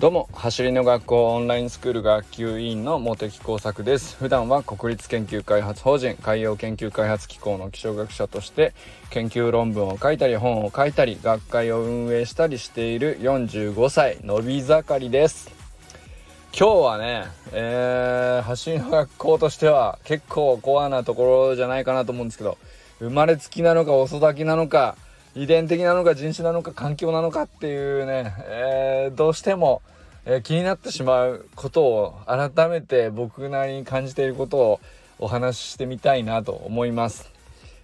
どうも走りの学校オンラインスクール学級委員の茂木耕作です。普段は国立研究開発法人海洋研究開発機構の気象学者として研究論文を書いたり本を書いたり学会を運営したりしている45歳のび盛りです。今日はね、えー、走りの学校としては結構コアなところじゃないかなと思うんですけど生まれつきなのか遅咲きなのか遺伝的なのか人種なのか環境なのかっていうね、えー、どうしてもえー、気になってしまうことを改めて僕なりに感じていることをお話ししてみたいなと思います、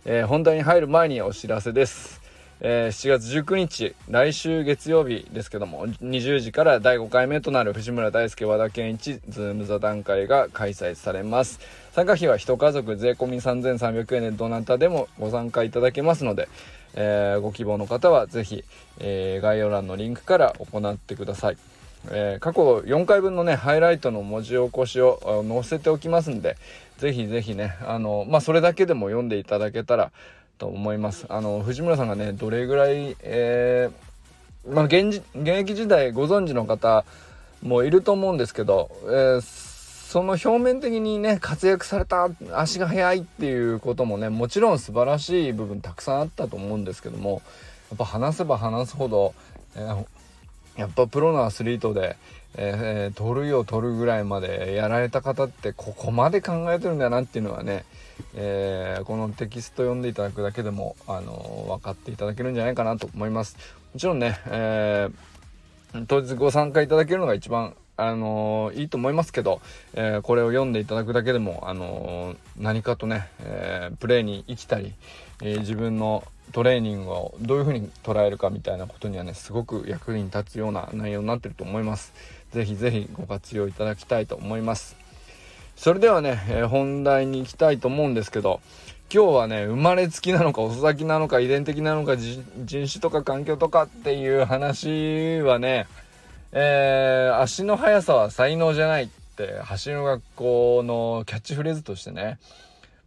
えー、本題に入る前にお知らせです、えー、7月19日来週月曜日ですけども20時から第5回目となる藤村大輔和田健一ズーム座談会が開催されます。参加費は1家族税込み3300円でどなたでもご参加いただけますのでえー、ご希望の方は是非、えー、概要欄のリンクから行ってください。えー、過去4回分のねハイライトの文字起こしを載せておきますんでぜひぜひねあのまあそれだけでも読んでいただけたらと思いますあの藤村さんがねどれぐらい、えー、まあ現現役時代ご存知の方もいると思うんですけど、えー、その表面的にね活躍された足が速いっていうこともねもちろん素晴らしい部分たくさんあったと思うんですけどもやっぱ話せば話すほど、えー、やっぱプロのアスリートで、えー、取るよ取るぐらいまでやられた方ってここまで考えてるんだなっていうのはね、えー、このテキスト読んでいただくだけでも、あのー、分かっていただけるんじゃないかなと思います。もちろんね、えー当日ご参加いただけるのが一番あのー、いいと思いますけど、えー、これを読んでいただくだけでも、あのー、何かとね、えプレーに生きたり、え自分のトレーニングをどういう風に捉えるかみたいなことにはねすごく役に立つような内容になってると思います。是非是非ご活用いただきたいと思います。それではね、えー、本題に行きたいと思うんですけど今日はね生まれつきなのか遅咲きなのか遺伝的なのか人種とか環境とかっていう話はねえー、足の速さは才能じゃないって走りの学校のキャッチフレーズとしてね。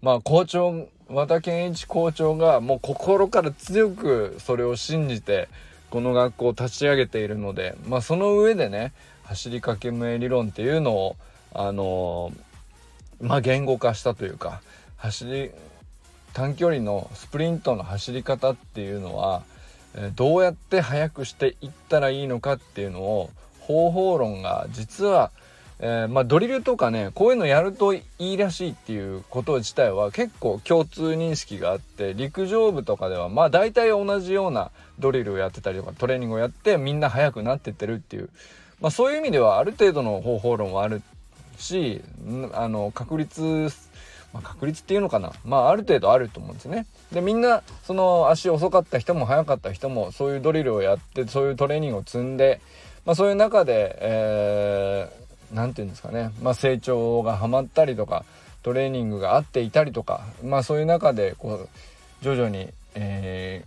まあ校長和田健一校長がもう心から強くそれを信じてこの学校を立ち上げているので、まあ、その上でね走りかけ名理論っていうのをあのー、まあ、言語化したというか走り短距離のスプリントの走り方っていうのは、どうやって速くしていったらいいのかっていうのを方法論が実はえー、まあ、ドリルとかねこういうのやるといいらしいっていうこと自体は結構共通認識があって陸上部とかではまあ大体同じようなドリルをやってたりとかトレーニングをやってみんな速くなってってるっていう、まあ、そういう意味ではある程度の方法論はあるしあの確率まあ、確率っていうのかなまあある程度あると思うんですね。でみんなその足遅かった人も速かった人もそういうドリルをやってそういうトレーニングを積んで、まあ、そういう中で、えー何て言うんですかね、まあ、成長がはまったりとかトレーニングが合っていたりとか、まあ、そういう中でこう徐々に、え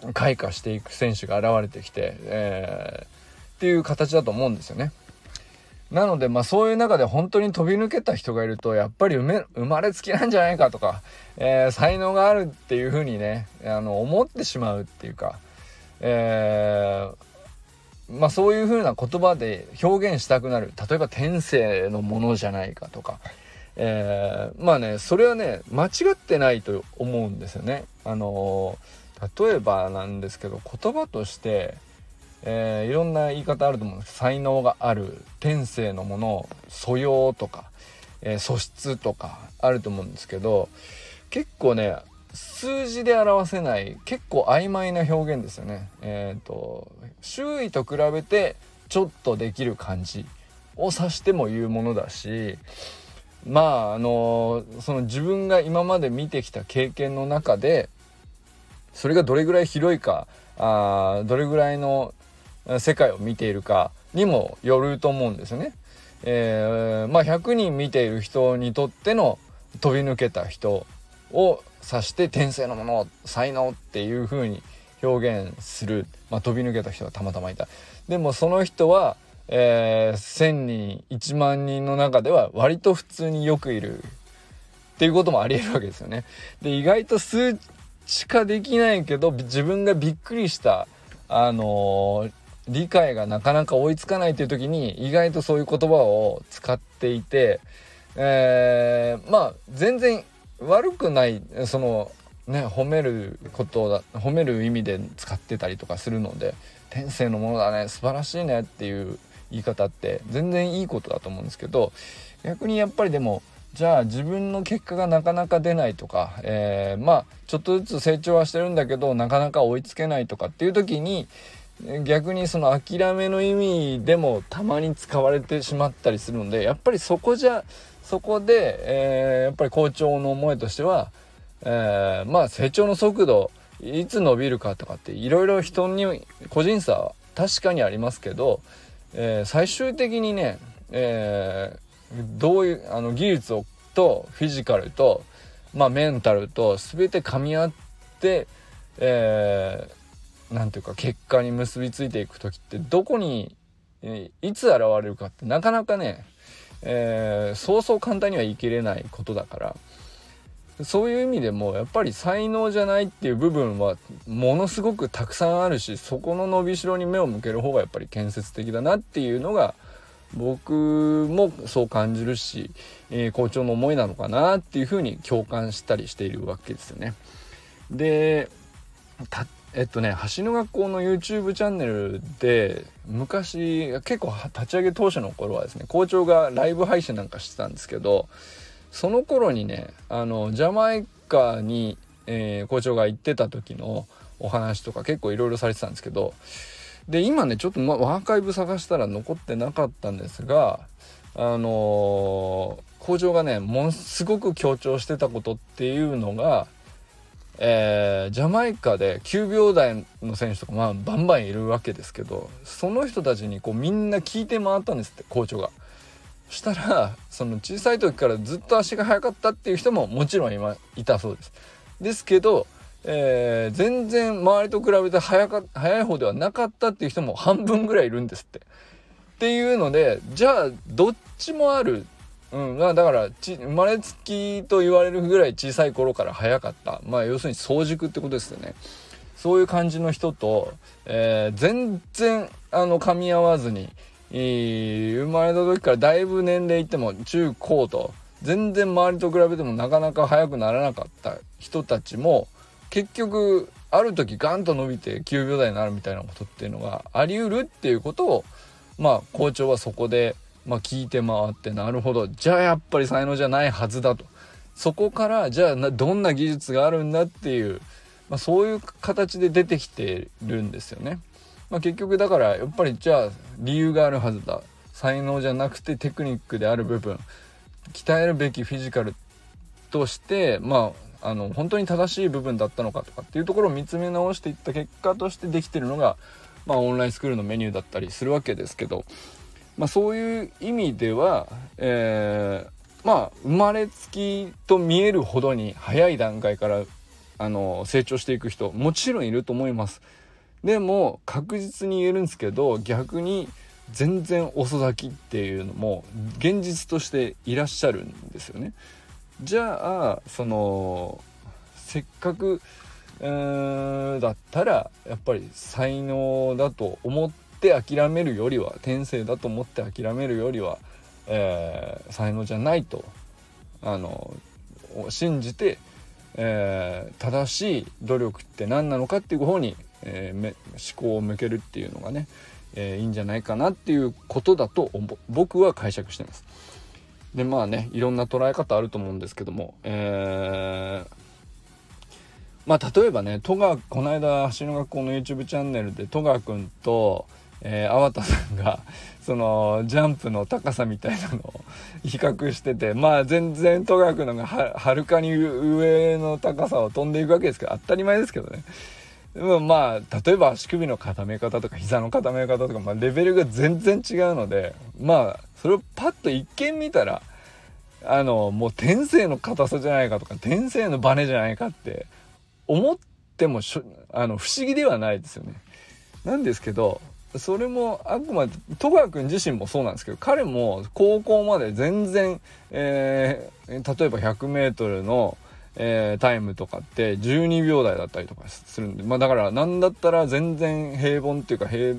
ー、開花していく選手が現れてきて、えー、っていう形だと思うんですよね。なので、まあそういう中で本当に飛び抜けた人がいると、やっぱり生まれつきなんじゃないかとか、えー、才能があるっていうふうにね、あの、思ってしまうっていうか、えー、まあそういう風な言葉で表現したくなる例えば天性のものじゃないかとか、えー、まあねそれはね間違ってないと思うんですよね。あの、例えばなんですけど言葉として、えー、いろんな言い方あると思うんですけど才能がある天性のものを素養とか、え素質とかあると思うんですけど結構ね数字で表せない結構曖昧な表現ですよね。えっ、ー、と周囲と比べてちょっとできる感じを指しても言うものだしまああのその自分が今まで見てきた経験の中でそれがどれぐらい広いかあどれぐらいの世界を見ているかにもよると思うんですね。えー、まあ100人見ている人にとっての飛び抜けた人を指して天性のもの才能っていう風に表現する、まあ、飛び抜けた人がたまたまいたでもその人は、えー、1,000人1万人の中では割と普通によくいるっていうこともありえるわけですよね。で意外と数しかできないけど自分がびっくりしたあのー、理解がなかなか追いつかないという時に意外とそういう言葉を使っていて、えー、まあ全然悪くないそのね褒めることだ褒める意味で使ってたりとかするので天性のものだね素晴らしいねっていう言い方って全然いいことだと思うんですけど逆にやっぱりでもじゃあ自分の結果がなかなか出ないとか、えー、まあちょっとずつ成長はしてるんだけどなかなか追いつけないとかっていう時に逆にその諦めの意味でもたまに使われてしまったりするのでやっぱりそこじゃそこで、えー、やっぱり校長の思いとしては、えー、まあ成長の速度いつ伸びるかとかっていろいろ人に個人差は確かにありますけど、えー、最終的にね、えどういうあの技術をとフィジカルと、まあ、メンタルと全て噛み合って、えー、何ていうか結果に結びついていく時ってどこに、えいつ現れるかってなかなかね、えー、そうそう簡単には言い切れないことだからそういう意味でもやっぱり才能じゃないっていう部分はものすごくたくさんあるしそこの伸びしろに目を向ける方がやっぱり建設的だなっていうのが僕もそう感じるし、えー、校長の思いなのかなっていうふうに共感したりしているわけですよね。でえっとね橋の学校の YouTube チャンネルで昔結構立ち上げ当初の頃はですね校長がライブ配信なんかしてたんですけどその頃にねあのジャマイカに、えー、校長が行ってた時のお話とか結構いろいろされてたんですけどで今ねちょっと、ま、アーカイブ探したら残ってなかったんですがあのー、校長がねものすごく強調してたことっていうのが、えー、ジャマイカで9秒台の選手とかまあバンバンいるわけですけどその人たちにこうみんな聞いて回ったんですって校長が。したらその小さい時からずっと足が速かったっていう人ももちろん今いたそうです。ですけどえー、全然周りと比べて早か早い方ではなかったっていう人も半分ぐらいいるんですって。っていうのでじゃあどっちもある。うん、まあだからち生まれつきと言われるぐらい小さい頃から早かったまあ要するに早熟ってことですよね。そういう感じの人と、えー、全然あの噛み合わずに、生まれた時からだいぶ年齢いっても中高と全然周りと比べてもなかなか速くならなかった人たちも結局ある時ガンと伸びて9秒台になるみたいなことっていうのがありうるっていうことをまあ校長はそこで、まあ、聞いて回ってなるほど。じゃあやっぱり才能じゃないはずだと。そこからじゃあどんな技術があるんだっていう、まあ、そういう形で出てきてるんですよね。まあ、結局だからやっぱりじゃあ理由があるはずだ。才能じゃなくてテクニックである部分。鍛えるべきフィジカルとしてまああの本当に正しい部分だったのかとかっていうところを見つめ直していった結果としてできてるのが、まあ、オンラインスクールのメニューだったりするわけですけど、まあ、そういう意味では、えー、まあ生まれつきと見えるほどに早い段階からあの成長していく人もちろんいると思います。でも確実に言えるんですけど逆に全然遅咲きっていうのも現実としていらっしゃるんですよね。じゃあそのせっかくだったらやっぱり才能だと思って諦めるよりは天性だと思って諦めるよりは、えー、才能じゃないとあの信じて、えー、正しい努力って何なのかっていう方に、えー、思考を向けるっていうのがね、えー、いいんじゃないかなっていうことだと僕は解釈してます。でまあねいろんな捉え方あると思うんですけどもえー、まあ例えばね戸川この間橋の学校の YouTube チャンネルで戸川君とえー、粟田さんがそのジャンプの高さみたいなのを比較しててまあ全然戸川君のがはるかに上の高さを飛んでいくわけですけど当たり前ですけどねでもまあ例えば足首の固め方とか膝の固め方とか、まあ、レベルが全然違うのでまあそれをパッと一見見たらあのもう天性の硬さじゃないかとか天性のバネじゃないかって思ってもあの不思議ではないですよね。なんですけどそれもあくまで戸川君自身もそうなんですけど彼も高校まで全然、えー、例えば 100m の、えー、タイムとかって12秒台だったりとかするんで、まあだからなんだったら全然平凡っていうか平、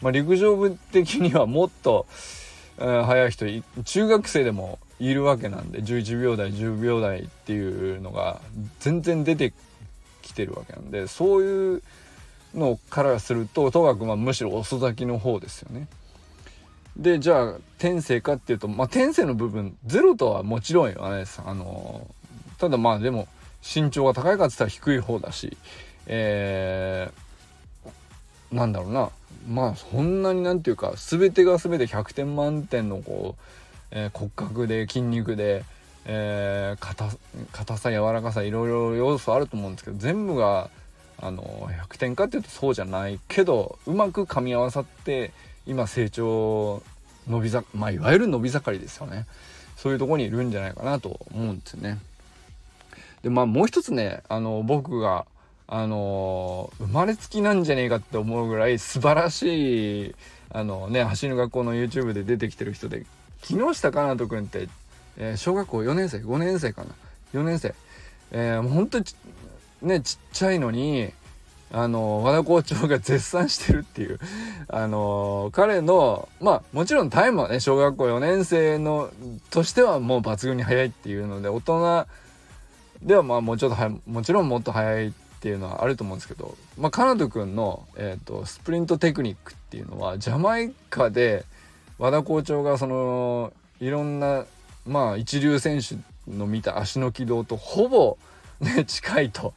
まあ陸上部的にはもっと、えー、速い人、中学生でもいるわけなんで、11秒台、10秒台っていうのが全然出てきてるわけなんで、そういうのからすると、戸学はむしろ遅咲きの方ですよね。で、じゃあ、天性かっていうと、まあ、天性の部分、ゼロとはもちろんよ、あれです。あのただまあでも身長が高いかって言ったら低い方だし、えー、なんだろうなまあそんなになんていうか全てが全て100点満点のこう、えー、骨格で筋肉で、えー、硬硬さ柔らかさいろいろ要素あると思うんですけど全部があの100点かっていうとそうじゃないけどうまく噛み合わさって今成長伸びざまあいわゆる伸び盛りですよね。そういうとこにいるんじゃないかなと思うんですよね。でまあもう一つねあの僕があの生まれつきなんじゃねえかって思うぐらい素晴らしいあのね走る学校の YouTube で出てきてる人で木下かなとくんって、えー、小学校4年生？5年生かな？4年生。えー、もうほんとねちっちゃいのにあの和田校長が絶賛してるっていう。あの彼のまあもちろんタイムはね小学校4年生のとしてはもう抜群に速いっていうので大人ではまあもうちょっとはもちろんもっと速いっていうのはあると思うんですけど、まあ、カナド君の、えーと、スプリントテクニックっていうのはジャマイカで和田校長がそのいろんなまあ一流選手の見た足の軌道とほぼ、ね、近いと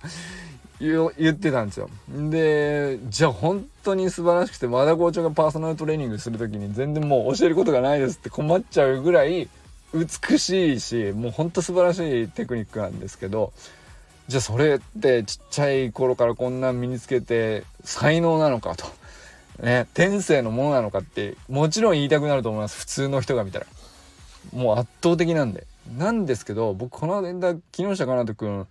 言ってたんですよ。でじゃあ本当に素晴らしくて和田校長がパーソナルトレーニングする時に全然もう教えることがないですって困っちゃうぐらい美しいしもうほんと素晴らしいテクニックなんですけどじゃあそれってちっちゃい頃からこんな身につけて才能なのかと。ね、天性のものなのかってもちろん言いたくなると思います普通の人が見たらもう圧倒的なんでなんですけど僕この間木下かなとくん、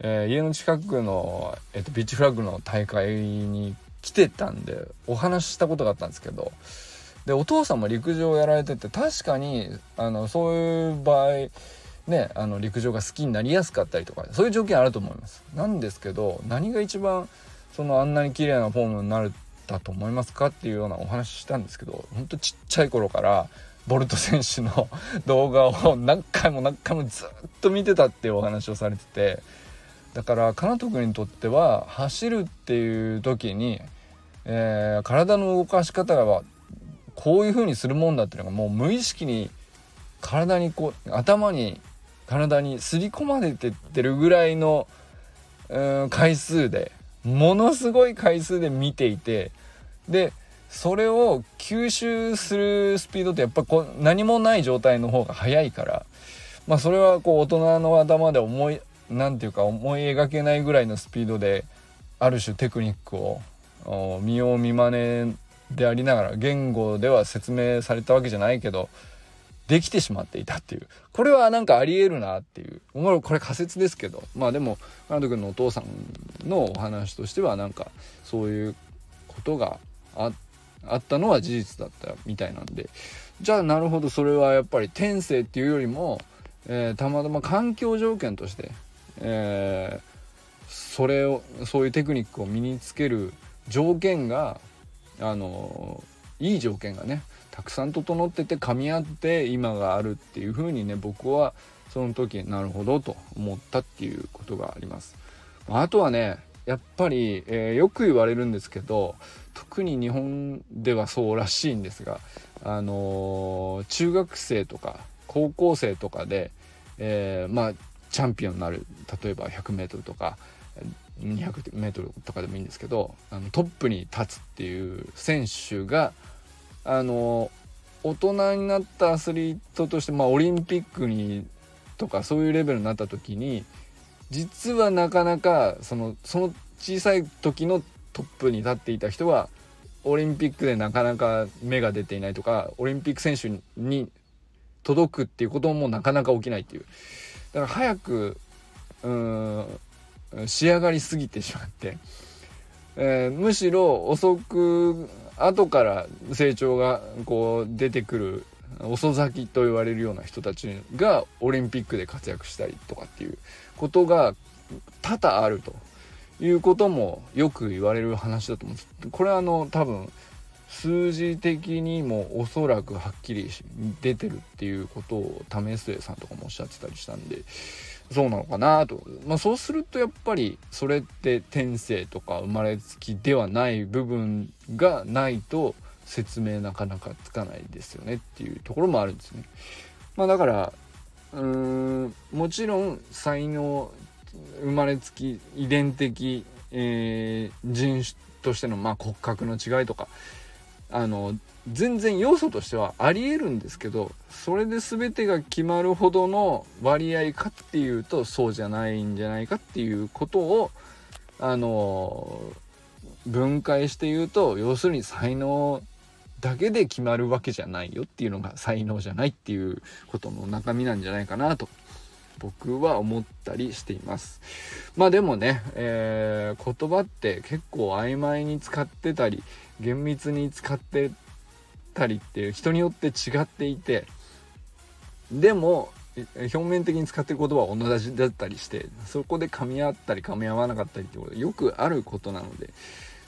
えー、家の近くの、えーとビーチフラッグの大会に来てたんでお話ししたことがあったんですけどでお父さんも陸上をやられてて確かにあのそういう場合ねあの陸上が好きになりやすかったりとかそういう条件あると思います。なんですけど何が一番そのあんなに綺麗なフォームになるだと思いますかっていうようなお話ししたんですけどほんとちっちゃい頃からボルト選手の 動画を何回も何回もずっと見てたっていうお話をされててだからかなと君にとっては走るっていう時に、えー、体の動かし方がこういう風にするもんだっていうのがもう無意識に体にこう頭に体にすり込まれてってるぐらいのうん回数でものすごい回数で見ていてでそれを吸収するスピードってやっぱこう何もない状態の方が速いからまあそれはこう大人の頭で思い何て言うか思い描けないぐらいのスピードである種テクニックを見よう見まねでありながら言語では説明されたわけじゃないけどできてしまっていたっていう。これはなんかありえるなっていう。これ仮説ですけど。まあでもカナト君のお父さんのお話としてはなんかそういうことがあったのは事実だったみたいなんで。じゃあなるほど。それはやっぱり天性っていうよりも、えー、たまたま環境条件として、えー、それをそういうテクニックを身につける条件があのいい条件がねたくさん整ってて噛み合って今があるっていう風にね僕はその時なるほどと思ったっていうことがあります。あとはねやっぱり、えー、よく言われるんですけど特に日本ではそうらしいんですが、あのー、中学生とか高校生とかで、えー、まあチャンピオンになる例えば 100m とか 200m とかでもいいんですけどあのトップに立つっていう選手があの大人になったアスリートとして、まあ、オリンピックにとかそういうレベルになった時に実はなかなかそのその小さい時のトップに立っていた人はオリンピックでなかなか芽が出ていないとかオリンピック選手に届くっていうこともなかなか起きないっていう。だから早くうん仕上がりすぎてしまって、えー、むしろ遅く後から成長がこう出てくる遅咲きと言われるような人たちがオリンピックで活躍したりとかっていうことが多々あるということもよく言われる話だと思うんです。これはあの多分数字的にもおそらくはっきり出てるっていうことを為末さんとかもおっしゃってたりしたんでそうなのかなと、まあ、そうするとやっぱりそれって天性とか生まれつきではない部分がないと説明なかなかつかないですよねっていうところもあるんですね。まあ、だからうーんもちろん才能生まれつき遺伝的、えー、人種としての、ま、骨格の違いとかあの全然要素としてはありえるんですけどそれで全てが決まるほどの割合かっていうとそうじゃないんじゃないかっていうことをあの分解して言うと要するに才能だけで決まるわけじゃないよっていうのが才能じゃないっていうことの中身なんじゃないかなと。僕は思ったりしています。まあでもね、えー、言葉って結構曖昧に使ってたり厳密に使ってたりっていう人によって違っていてでも表面的に使ってる言葉は同じだったりしてそこで噛み合ったり噛み合わなかったりってことよくあることなので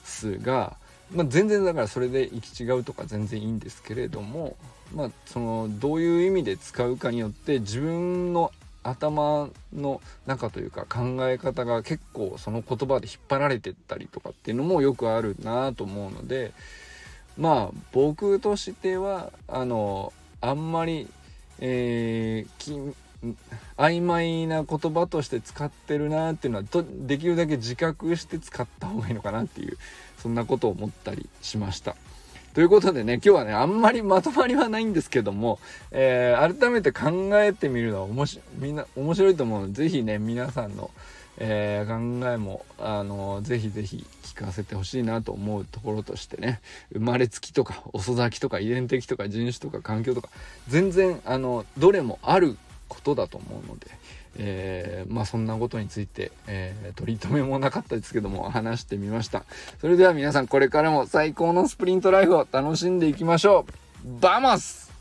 すが、まあ、全然だからそれで行き違うとか全然いいんですけれども、まあ、そのどういう意味で使うかによって自分の頭の中というか考え方が結構その言葉で引っ張られてったりとかっていうのもよくあるなと思うのでまあ僕としてはあのあんまり、えー、曖昧な言葉として使ってるなっていうのはできるだけ自覚して使った方がいいのかなっていうそんなことを思ったりしました。ということでね、今日はね、あんまりまとまりはないんですけども、えー、改めて考えてみるのは面白みんな面白いと思うので、ぜひね、皆さんの、えー、考えも、あのー、ぜひぜひ聞かせてほしいなと思うところとしてね、生まれつきとか、遅咲きとか、遺伝的とか、人種とか、環境とか、全然、あの、どれもあることだと思うので、えー、まあそんなことについて、えー、取り留めもなかったですけども話してみました。それでは皆さんこれからも最高のスプリントライフを楽しんでいきましょう。バマス